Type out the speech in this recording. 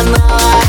I'm I